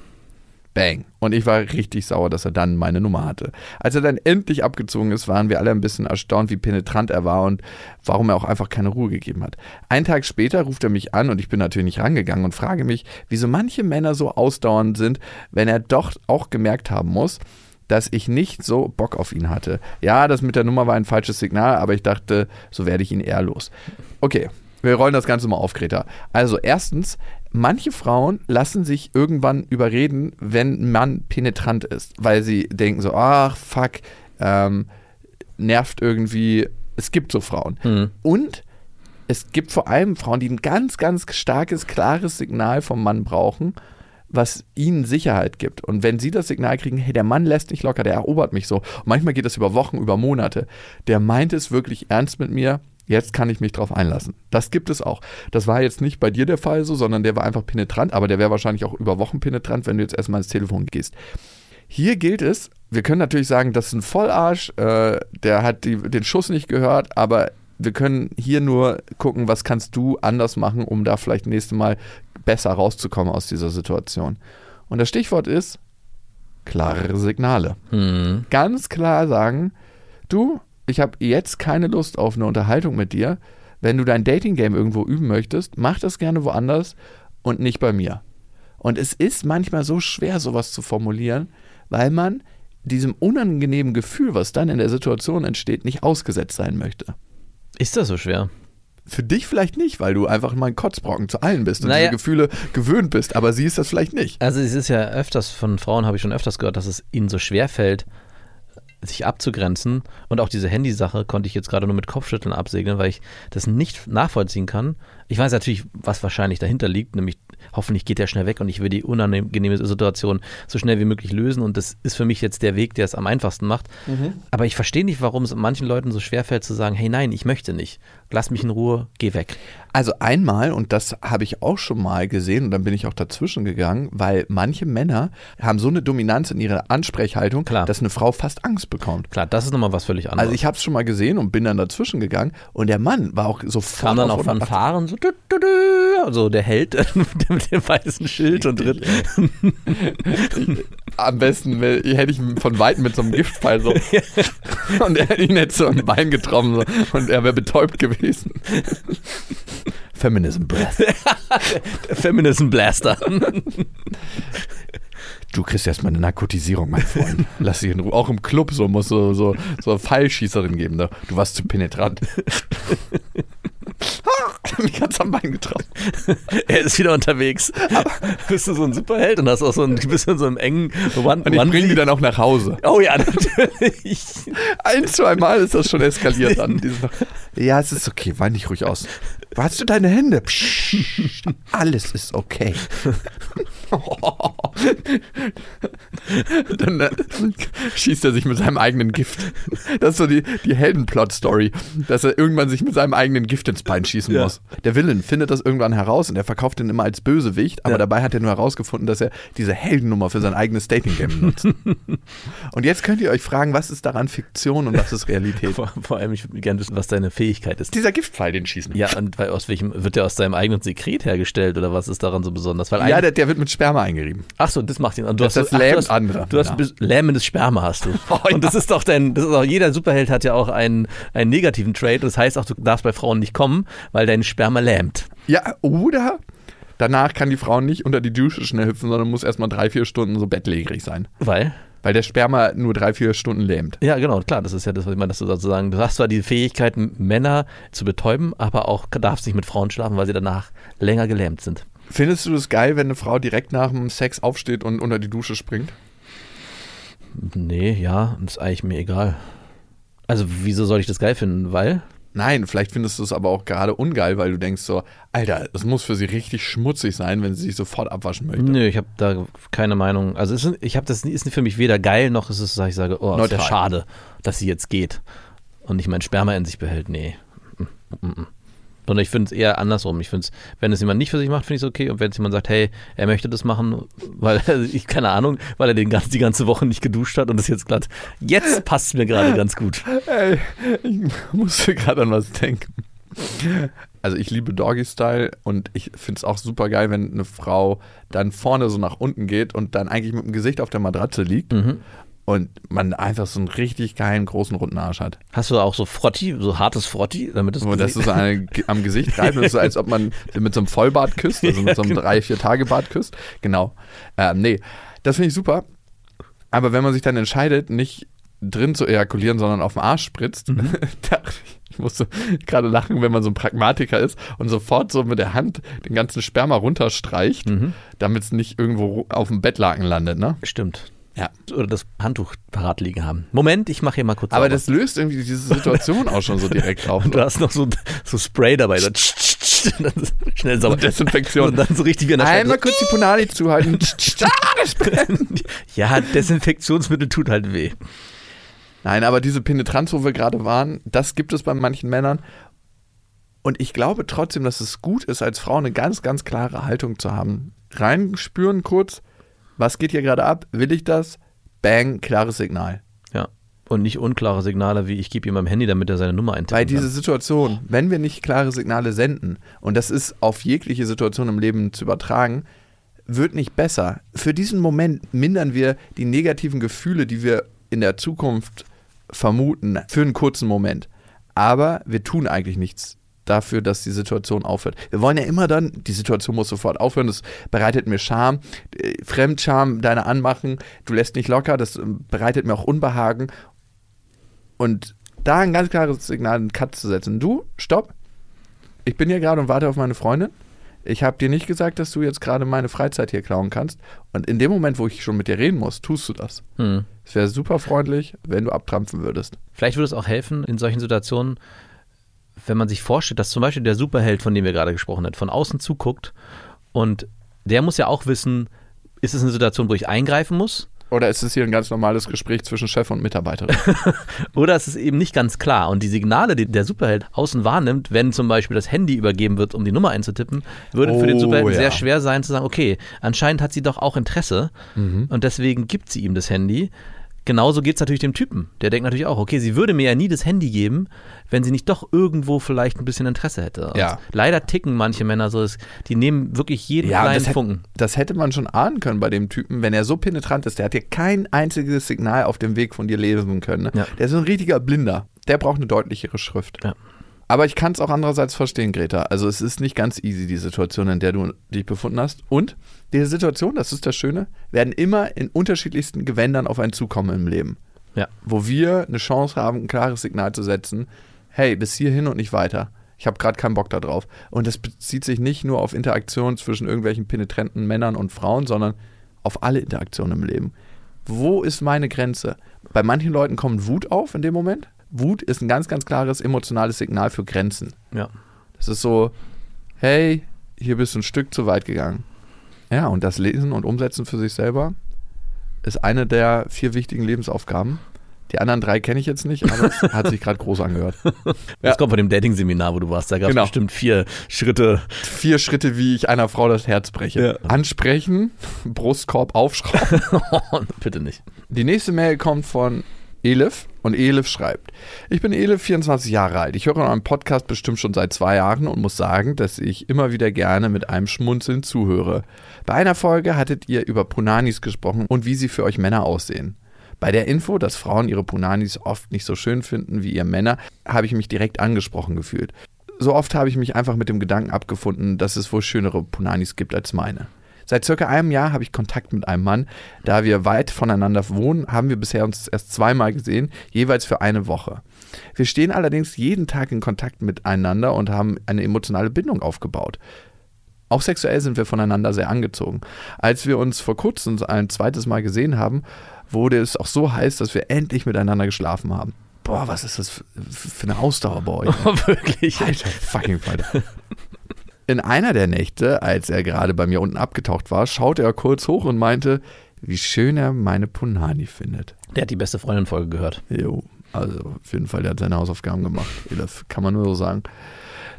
Bang. Und ich war richtig sauer, dass er dann meine Nummer hatte. Als er dann endlich abgezogen ist, waren wir alle ein bisschen erstaunt, wie penetrant er war und warum er auch einfach keine Ruhe gegeben hat. Einen Tag später ruft er mich an und ich bin natürlich nicht rangegangen und frage mich, wieso manche Männer so ausdauernd sind, wenn er doch auch gemerkt haben muss, dass ich nicht so Bock auf ihn hatte. Ja, das mit der Nummer war ein falsches Signal, aber ich dachte, so werde ich ihn eher los. Okay, wir rollen das Ganze mal auf, Greta. Also erstens, manche Frauen lassen sich irgendwann überreden, wenn ein Mann penetrant ist, weil sie denken so, ach, fuck, ähm, nervt irgendwie. Es gibt so Frauen. Mhm. Und es gibt vor allem Frauen, die ein ganz, ganz starkes, klares Signal vom Mann brauchen, was ihnen Sicherheit gibt. Und wenn sie das Signal kriegen, hey, der Mann lässt nicht locker, der erobert mich so. Und manchmal geht das über Wochen, über Monate. Der meint es wirklich ernst mit mir. Jetzt kann ich mich drauf einlassen. Das gibt es auch. Das war jetzt nicht bei dir der Fall so, sondern der war einfach penetrant, aber der wäre wahrscheinlich auch über Wochen penetrant, wenn du jetzt erstmal ins Telefon gehst. Hier gilt es, wir können natürlich sagen, das ist ein Vollarsch, äh, der hat die, den Schuss nicht gehört, aber wir können hier nur gucken, was kannst du anders machen, um da vielleicht nächstes Mal besser rauszukommen aus dieser Situation. Und das Stichwort ist klarere Signale. Mhm. Ganz klar sagen, du, ich habe jetzt keine Lust auf eine Unterhaltung mit dir. Wenn du dein Dating-Game irgendwo üben möchtest, mach das gerne woanders und nicht bei mir. Und es ist manchmal so schwer, sowas zu formulieren, weil man diesem unangenehmen Gefühl, was dann in der Situation entsteht, nicht ausgesetzt sein möchte. Ist das so schwer? Für dich vielleicht nicht, weil du einfach mal ein Kotzbrocken zu allen bist und Naja. diese Gefühle gewöhnt bist, aber sie ist das vielleicht nicht. Also es ist ja öfters von Frauen, habe ich schon öfters gehört, dass es ihnen so schwer fällt, sich abzugrenzen. Und auch diese Handysache konnte ich jetzt gerade nur mit Kopfschütteln absegnen, weil ich das nicht nachvollziehen kann. Ich weiß natürlich, was wahrscheinlich dahinter liegt, nämlich hoffentlich geht er schnell weg und ich will die unangenehme Situation so schnell wie möglich lösen und das ist für mich jetzt der Weg, der es am einfachsten macht. Aber ich verstehe nicht, warum es manchen Leuten so schwerfällt zu sagen, hey nein, ich möchte nicht. Lass mich in Ruhe, geh weg. Also einmal, und das habe ich auch schon mal gesehen, und dann bin ich auch dazwischen gegangen, weil manche Männer haben so eine Dominanz in ihrer Ansprechhaltung, Klar. dass eine Frau fast Angst bekommt. Klar, das ist nochmal was völlig anderes. Also ich habe es schon mal gesehen und bin dann dazwischen gegangen und der Mann war auch sofort kam dann auch 180. Fanfaren, so, also der Held mit dem weißen Schild und drin. Am besten hätte ich ihn von Weitem mit so einem Giftpfeil so und er ihn hätte so ein Bein getroffen so, und er wäre betäubt gewesen. Feminism Breath. Feminism Blaster. Du kriegst erstmal eine Narkotisierung, mein Freund. Lass dich in Ruhe. Auch im Club so muss so so so eine Pfeilschießerin geben. Ne? Du warst zu penetrant. Mich hat's am Bein getroffen. er ist wieder unterwegs. bist du so ein Superheld und hast auch so ein, bist in so einem engen One Und ich bringe die dann auch nach Hause. Oh ja, natürlich. Ein, zwei Mal ist das schon eskaliert dann. Ja, es ist okay, wein dich ruhig aus. Wo hast du deine Hände? Psst, alles ist okay. Dann äh, schießt er sich mit seinem eigenen Gift. Das ist so die, die Heldenplot-Story, dass er irgendwann sich mit seinem eigenen Gift ins Bein schießen Ja. muss. Der Villain findet das irgendwann heraus und er verkauft ihn immer als Bösewicht, aber Ja. dabei hat er nur herausgefunden, dass er diese Heldennummer für sein eigenes Dating-Game nutzt. und jetzt könnt ihr euch fragen, was ist daran Fiktion und was ist Realität? Vor, vor allem, ich würde gerne wissen, was deine Fähigkeit ist. Dieser Giftpfeil, den schießen. Ja, und weil aus welchem, wird der aus deinem eigenen Sekret hergestellt oder was ist daran so besonders? Weil Ja, der, der wird mit Sperma eingerieben. Ach so, das macht ihn. Und du Das- hast das ach, du hast, andere. Du hast Ja. lähmendes Sperma hast du. Oh, und das ist doch dein, das ist auch, jeder Superheld hat ja auch einen, einen negativen Trait. Das heißt auch, du darfst bei Frauen nicht kommen, weil dein Sperma lähmt. Ja, oder danach kann die Frau nicht unter die Dusche schnell hüpfen, sondern muss erstmal drei, vier Stunden so bettlägerig sein. Weil? Weil der Sperma nur drei, vier Stunden lähmt. Ja, genau, klar, das ist ja das, was ich meine, dass du sozusagen, du hast zwar die Fähigkeit, Männer zu betäuben, aber auch darfst nicht mit Frauen schlafen, weil sie danach länger gelähmt sind. Findest du das geil, wenn eine Frau direkt nach dem Sex aufsteht und unter die Dusche springt? Nee, ja, das ist eigentlich mir egal. Also, wieso soll ich das geil finden? Weil? Nein, vielleicht findest du es aber auch gerade ungeil, weil du denkst so, Alter, es muss für sie richtig schmutzig sein, wenn sie sich sofort abwaschen möchte. Nö, ich habe da keine Meinung. Also es ist, ich habe das ist für mich weder geil noch ist es, dass ich sage, oh, ist ja schade, dass sie jetzt geht und nicht mein Sperma in sich behält. Nee. Mm, mm, mm. Sondern ich finde es eher andersrum. Ich finde es, wenn es jemand nicht für sich macht, finde ich es okay. Und wenn es jemand sagt, hey, er möchte das machen, weil also ich keine Ahnung, weil er den ganz, die ganze Woche nicht geduscht hat und es jetzt glatt. Jetzt passt es mir gerade ganz gut. Ey, ich musste gerade an was denken. Also ich liebe Doggy-Style und ich finde es auch super geil, wenn eine Frau dann vorne so nach unten geht und dann eigentlich mit dem Gesicht auf der Matratze liegt Mhm. Und man einfach so einen richtig geilen, großen, runden Arsch hat. Hast du auch so Frotti, so hartes Frotti, damit es das ist so eine, am Gesicht greift es ist so, als ob man mit so einem Vollbart küsst, also mit so einem drei, vier Tage Bart küsst. Genau. Ähm, nee, das finde ich super. Aber wenn man sich dann entscheidet, nicht drin zu ejakulieren, sondern auf den Arsch spritzt, da, ich musste gerade lachen, wenn man so ein Pragmatiker ist und sofort so mit der Hand den ganzen Sperma runterstreicht, damit es nicht irgendwo auf dem Bettlaken landet, ne? Stimmt. Ja. Oder das Handtuch parat liegen haben. Moment, ich mache hier mal kurz Aber sauber. das löst irgendwie diese Situation auch schon so direkt auf. Und du hast noch so, so Spray dabei. So und schnell sauber. Desinfektion. Und dann so richtig wie in der Einmal Stadt. kurz die Punani zuhalten. Ah. Ja, Desinfektionsmittel tut halt weh. Nein, aber diese Penetranz, wo wir gerade waren, das gibt es bei manchen Männern. Und ich glaube trotzdem, dass es gut ist, als Frau eine ganz, ganz klare Haltung zu haben. Reinspüren kurz, was geht hier gerade ab? Will ich das? Bang, klares Signal. Ja. Und nicht unklare Signale wie ich gebe ihm mein Handy, damit er seine Nummer eintippt. Weil diese Situation, wenn wir nicht klare Signale senden, und das ist auf jegliche Situation im Leben zu übertragen, wird nicht besser. Für diesen Moment mindern wir die negativen Gefühle, die wir in der Zukunft vermuten, für einen kurzen Moment. Aber wir tun eigentlich nichts dafür, dass die Situation aufhört. Wir wollen ja immer dann, die Situation muss sofort aufhören, das bereitet mir Scham, äh, Fremdscham, deine Anmachen, du lässt nicht locker, das äh, bereitet mir auch Unbehagen. Und da ein ganz klares Signal, einen Cut zu setzen. Du, stopp. Ich bin hier gerade und warte auf meine Freundin. Ich habe dir nicht gesagt, dass du jetzt gerade meine Freizeit hier klauen kannst. Und in dem Moment, wo ich schon mit dir reden muss, tust du das. Hm. Es wäre super freundlich, wenn du abtrampfen würdest. Vielleicht würde es auch helfen, in solchen Situationen wenn man sich vorstellt, dass zum Beispiel der Superheld, von dem wir gerade gesprochen haben, von außen zuguckt und der muss ja auch wissen, ist es eine Situation, wo ich eingreifen muss? Oder ist es hier ein ganz normales Gespräch zwischen Chef und Mitarbeiterin? Oder ist es eben nicht ganz klar? Und die Signale, die der Superheld außen wahrnimmt, wenn zum Beispiel das Handy übergeben wird, um die Nummer einzutippen, würde für den Oh, Superhelden ja. sehr schwer sein zu sagen, okay, anscheinend hat sie doch auch Interesse Mhm. und deswegen gibt sie ihm das Handy. Genauso geht es natürlich dem Typen. Der denkt natürlich auch, okay, sie würde mir ja nie das Handy geben, wenn sie nicht doch irgendwo vielleicht ein bisschen Interesse hätte. Und Ja. Leider ticken manche Männer so, die nehmen wirklich jeden Ja, kleinen das, Funken. das hätte man schon ahnen können bei dem Typen, wenn er so penetrant ist. Der hat dir kein einziges Signal auf dem Weg von dir lesen können. Ne? Ja. Der ist ein richtiger Blinder. Der braucht eine deutlichere Schrift. Ja. Aber ich kann es auch andererseits verstehen, Greta. Also es ist nicht ganz easy, die Situation, in der du dich befunden hast. Und diese Situation, das ist das Schöne, werden immer in unterschiedlichsten Gewändern auf einen zukommen im Leben. Ja. Wo wir eine Chance haben, ein klares Signal zu setzen. Hey, bis hierhin und nicht weiter. Ich habe gerade keinen Bock da drauf. Und das bezieht sich nicht nur auf Interaktionen zwischen irgendwelchen penetranten Männern und Frauen, sondern auf alle Interaktionen im Leben. Wo ist meine Grenze? Bei manchen Leuten kommt Wut auf in dem Moment. Wut ist ein ganz, ganz klares emotionales Signal für Grenzen. Ja. Das ist so, hey, hier bist du ein Stück zu weit gegangen. Ja, und das Lesen und Umsetzen für sich selber ist eine der vier wichtigen Lebensaufgaben. Die anderen drei kenne ich jetzt nicht, aber es hat sich gerade groß angehört. Das kommt von dem Dating-Seminar, wo du warst. Da gab es Genau. bestimmt vier Schritte. Vier Schritte, wie ich einer Frau das Herz breche. Ja. Ansprechen, Brustkorb aufschrauben. Bitte nicht. Die nächste Mail kommt von Elif und Elif schreibt: Ich bin Elif, 24 Jahre alt. Ich höre euren Podcast bestimmt schon seit zwei Jahren und muss sagen, dass ich immer wieder gerne mit einem Schmunzeln zuhöre. Bei einer Folge hattet ihr über Punanis gesprochen und wie sie für euch Männer aussehen. Bei der Info, dass Frauen ihre Punanis oft nicht so schön finden wie ihr Männer, habe ich mich direkt angesprochen gefühlt. So oft habe ich mich einfach mit dem Gedanken abgefunden, dass es wohl schönere Punanis gibt als meine. Seit circa einem Jahr habe ich Kontakt mit einem Mann. Da wir weit voneinander wohnen, haben wir bisher uns erst zweimal gesehen, jeweils für eine Woche. Wir stehen allerdings jeden Tag in Kontakt miteinander und haben eine emotionale Bindung aufgebaut. Auch sexuell sind wir voneinander sehr angezogen. Als wir uns vor kurzem ein zweites Mal gesehen haben, wurde es auch so heiß, dass wir endlich miteinander geschlafen haben. Boah, was ist das für, eine Ausdauer bei euch? Wirklich. Alter fucking Falter. In einer der Nächte, als er gerade bei mir unten abgetaucht war, schaute er kurz hoch und meinte, wie schön er meine Punani findet. Der hat die beste Freundin-Folge gehört. Jo, also auf jeden Fall, der hat seine Hausaufgaben gemacht. Das kann man nur so sagen.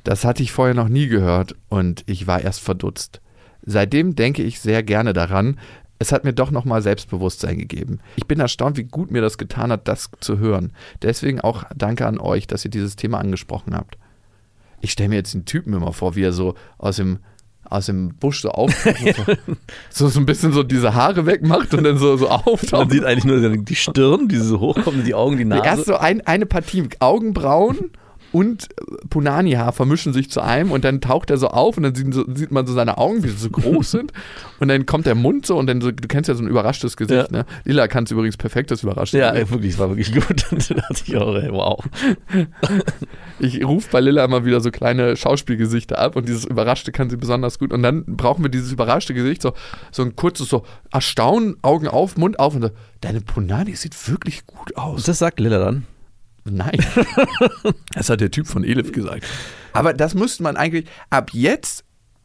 Das hatte ich vorher noch nie gehört und ich war erst verdutzt. Seitdem denke ich sehr gerne daran. Es hat mir doch nochmal Selbstbewusstsein gegeben. Ich bin erstaunt, wie gut mir das getan hat, das zu hören. Deswegen auch danke an euch, dass ihr dieses Thema angesprochen habt. Ich stelle mir jetzt den Typen immer vor, wie er so aus dem, aus dem Busch so auftaucht so, so ein bisschen so diese Haare wegmacht und dann so, so auftaucht. Man sieht eigentlich nur die Stirn, die so hochkommen, die Augen, die Nase. Erst so ein, eine Partie Augenbrauen und Punani-Haar vermischen sich zu einem und dann taucht er so auf und dann sieht, so, sieht man so seine Augen, wie sie so groß sind und dann kommt der Mund so und dann so, du kennst ja so ein überraschtes Gesicht, Ja. ne? Lila kann es übrigens perfekt, das überrascht. ja, ey, wirklich, es war wirklich gut. da dachte ich auch, ey, wow. Ich rufe bei Lilla immer wieder so kleine Schauspielgesichter ab und dieses Überraschte kann sie besonders gut und dann brauchen wir dieses überraschte Gesicht, so, so ein kurzes so Erstaunen, Augen auf, Mund auf und so, deine Punani sieht wirklich gut aus. Das sagt Lilla dann. Nein. das hat der Typ von Elif gesagt. Aber das müsste man eigentlich ab jetzt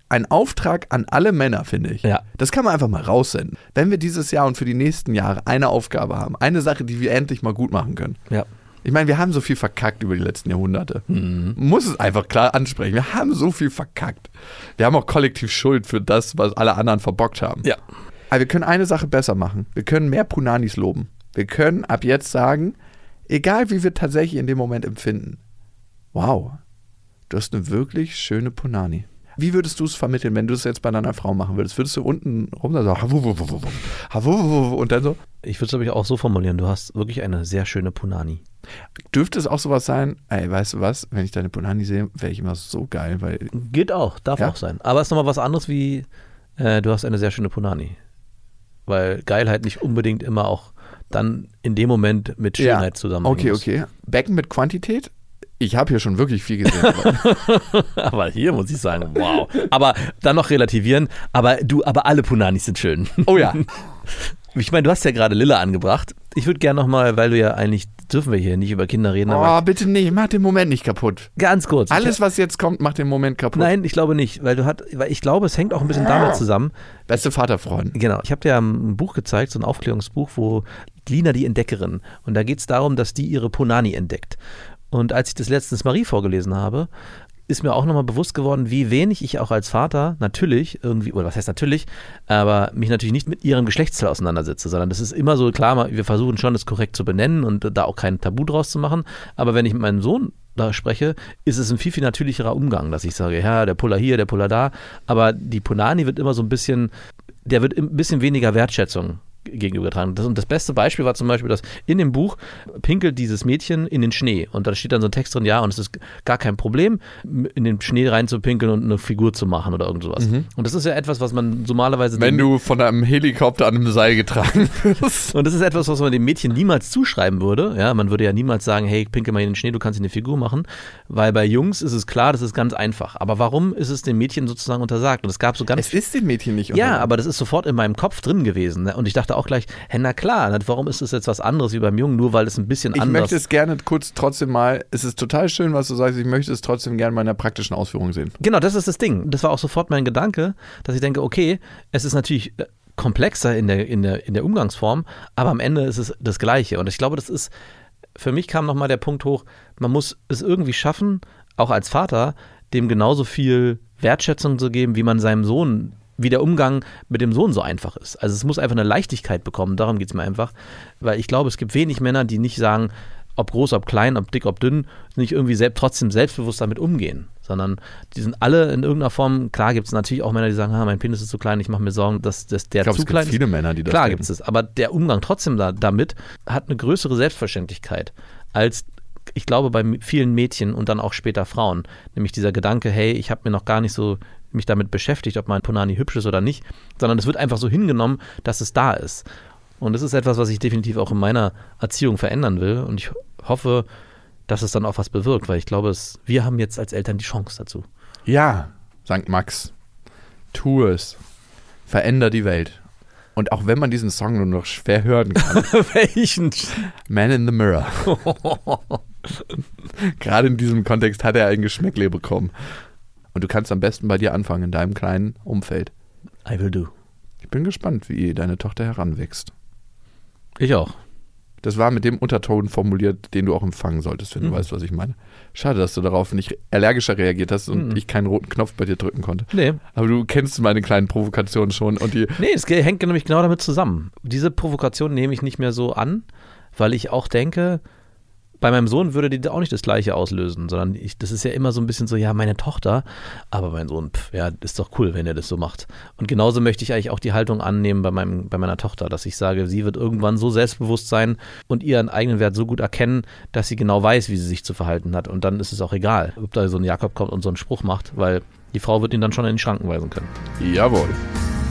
ein Auftrag an alle Männer, finde ich. Ja. Das kann man einfach mal raussenden. Wenn wir dieses Jahr und für die nächsten Jahre eine Aufgabe haben, eine Sache, die wir endlich mal gut machen können. Ja. Ich meine, wir haben so viel verkackt über die letzten Jahrhunderte. Man Muss es einfach klar ansprechen. Wir haben so viel verkackt. Wir haben auch kollektiv Schuld für das, was alle anderen verbockt haben. Ja. Aber wir können eine Sache besser machen. Wir können mehr Punanis loben. Wir können ab jetzt sagen, egal wie wir tatsächlich in dem Moment empfinden, wow, du hast eine wirklich schöne Punani. Wie würdest du es vermitteln, wenn du es jetzt bei deiner Frau machen würdest? Würdest du unten rum da so und dann so? Ich würde es, glaube ich, auch so formulieren. Du hast wirklich eine sehr schöne Punani. Dürfte es auch sowas sein, ey, weißt du was, wenn ich deine Punani sehe, wäre ich immer so geil, weil Geht auch, darf Ja? auch sein. Aber es ist nochmal was anderes wie, äh, du hast eine sehr schöne Punani. Weil Geilheit nicht unbedingt immer auch dann in dem Moment mit Schönheit zusammenhängt. Okay, okay. Becken mit Quantität? Ich habe hier schon wirklich viel gesehen. aber- Aber hier muss ich sagen, wow. Aber dann noch relativieren. Aber du, aber alle Punanis sind schön. oh ja. Ich meine, du hast ja gerade Lilla angebracht. Ich würde gerne nochmal, weil du ja eigentlich, dürfen wir hier nicht über Kinder reden, aber Oh, bitte nicht, mach den Moment nicht kaputt. ganz kurz. Alles, was jetzt kommt, macht den Moment kaputt. Nein, ich glaube nicht, weil du hat, weil ich glaube, es hängt auch ein bisschen damit zusammen. Beste Vaterfreund. Genau, ich habe dir ein Buch gezeigt, so ein Aufklärungsbuch, wo Lina die Entdeckerin. Und da geht es darum, dass die ihre Ponani entdeckt. Und als ich das letztens Marie vorgelesen habe, ist mir auch nochmal bewusst geworden, wie wenig ich auch als Vater natürlich irgendwie, oder was heißt natürlich, aber mich natürlich nicht mit ihrem Geschlechtsteil auseinandersetze, sondern das ist immer so klar, wir versuchen schon, das korrekt zu benennen und da auch kein Tabu draus zu machen. Aber wenn ich mit meinem Sohn da spreche, ist es ein viel, viel natürlicherer Umgang, dass ich sage, ja, der Puller hier, der Puller da. Aber die Ponani wird immer so ein bisschen, der wird ein bisschen weniger Wertschätzung gegenübergetragen. Das, und das beste Beispiel war zum Beispiel, dass in dem Buch pinkelt dieses Mädchen in den Schnee und da steht dann so ein Text drin, ja, und es ist gar kein Problem, in den Schnee reinzupinkeln und eine Figur zu machen oder irgend sowas. Und das ist ja etwas, was man normalerweise Wenn du von einem Helikopter an einem Seil getragen wirst. und das ist etwas, was man dem Mädchen niemals zuschreiben würde. Ja, man würde ja niemals sagen, hey, pinkel mal in den Schnee, du kannst dir eine Figur machen. Weil bei Jungs ist es klar, das ist ganz einfach. Aber warum ist es dem Mädchen sozusagen untersagt? Und es gab so ganz Es ist dem Mädchen nicht Ja, untersagt. aber das ist sofort in meinem Kopf drin gewesen. Ne? Und ich dachte auch gleich, hä, na klar, warum ist das jetzt was anderes wie beim Jungen, nur weil es ein bisschen Ich anders möchte es gerne kurz trotzdem mal, es ist total schön, was du sagst, ich möchte es trotzdem gerne mal in der praktischen Ausführung sehen. Genau, das ist das Ding. Das war auch sofort mein Gedanke, dass ich denke, okay, es ist natürlich äh, komplexer in der, in der, in der Umgangsform, aber am Ende ist es das Gleiche. Und ich glaube, das ist, für mich kam nochmal der Punkt hoch, man muss es irgendwie schaffen, auch als Vater, dem genauso viel Wertschätzung zu geben, wie man seinem Sohn, wie der Umgang mit dem Sohn so einfach ist. Also es muss einfach eine Leichtigkeit bekommen, darum geht es mir einfach. Weil ich glaube, es gibt wenig Männer, die nicht sagen, ob groß, ob klein, ob dick, ob dünn, nicht irgendwie selbst, trotzdem selbstbewusst damit umgehen. Sondern die sind alle in irgendeiner Form, klar gibt es natürlich auch Männer, die sagen, ha, mein Penis ist zu klein, ich mache mir Sorgen, dass, dass der Ich glaube, zu es klein gibt viele ist. Männer, die das Klar gibt es es, aber der Umgang trotzdem da, damit hat eine größere Selbstverständlichkeit als ich glaube bei vielen Mädchen und dann auch später Frauen, nämlich dieser Gedanke, hey, ich habe mir noch gar nicht so mich damit beschäftigt, ob mein Ponani hübsch ist oder nicht, sondern es wird einfach so hingenommen, dass es da ist. Und das ist etwas, was ich definitiv auch in meiner Erziehung verändern will und ich hoffe, dass es dann auch was bewirkt, weil ich glaube, es, wir haben jetzt als Eltern die Chance dazu. Ja, St. Max, tu es. Veränder die Welt. Und auch wenn man diesen Song nur noch schwer hören kann, Welchen? Man in the Mirror. Gerade in diesem Kontext hat er ein Geschmäckle bekommen. Und du kannst am besten bei dir anfangen, in deinem kleinen Umfeld. I will do. Ich bin gespannt, wie deine Tochter heranwächst. Ich auch. Das war mit dem Unterton formuliert, den du auch empfangen solltest, wenn Mhm. du weißt, was ich meine. Schade, dass du darauf nicht allergischer reagiert hast und Mhm. ich keinen roten Knopf bei dir drücken konnte. Nee, Aber du kennst meine kleinen Provokationen schon und die. Nee, es hängt nämlich genau damit zusammen. Diese Provokation nehme ich nicht mehr so an, weil ich auch denke, bei meinem Sohn würde die auch nicht das Gleiche auslösen, sondern ich, das ist ja immer so ein bisschen so, ja, meine Tochter, aber mein Sohn, pff, ja, ist doch cool, wenn er das so macht. Und genauso möchte ich eigentlich auch die Haltung annehmen bei, meinem, bei meiner Tochter, dass ich sage, sie wird irgendwann so selbstbewusst sein und ihren eigenen Wert so gut erkennen, dass sie genau weiß, wie sie sich zu verhalten hat. Und dann ist es auch egal, ob da so ein Jakob kommt und so einen Spruch macht, weil die Frau wird ihn dann schon in die Schranken weisen können. Jawohl.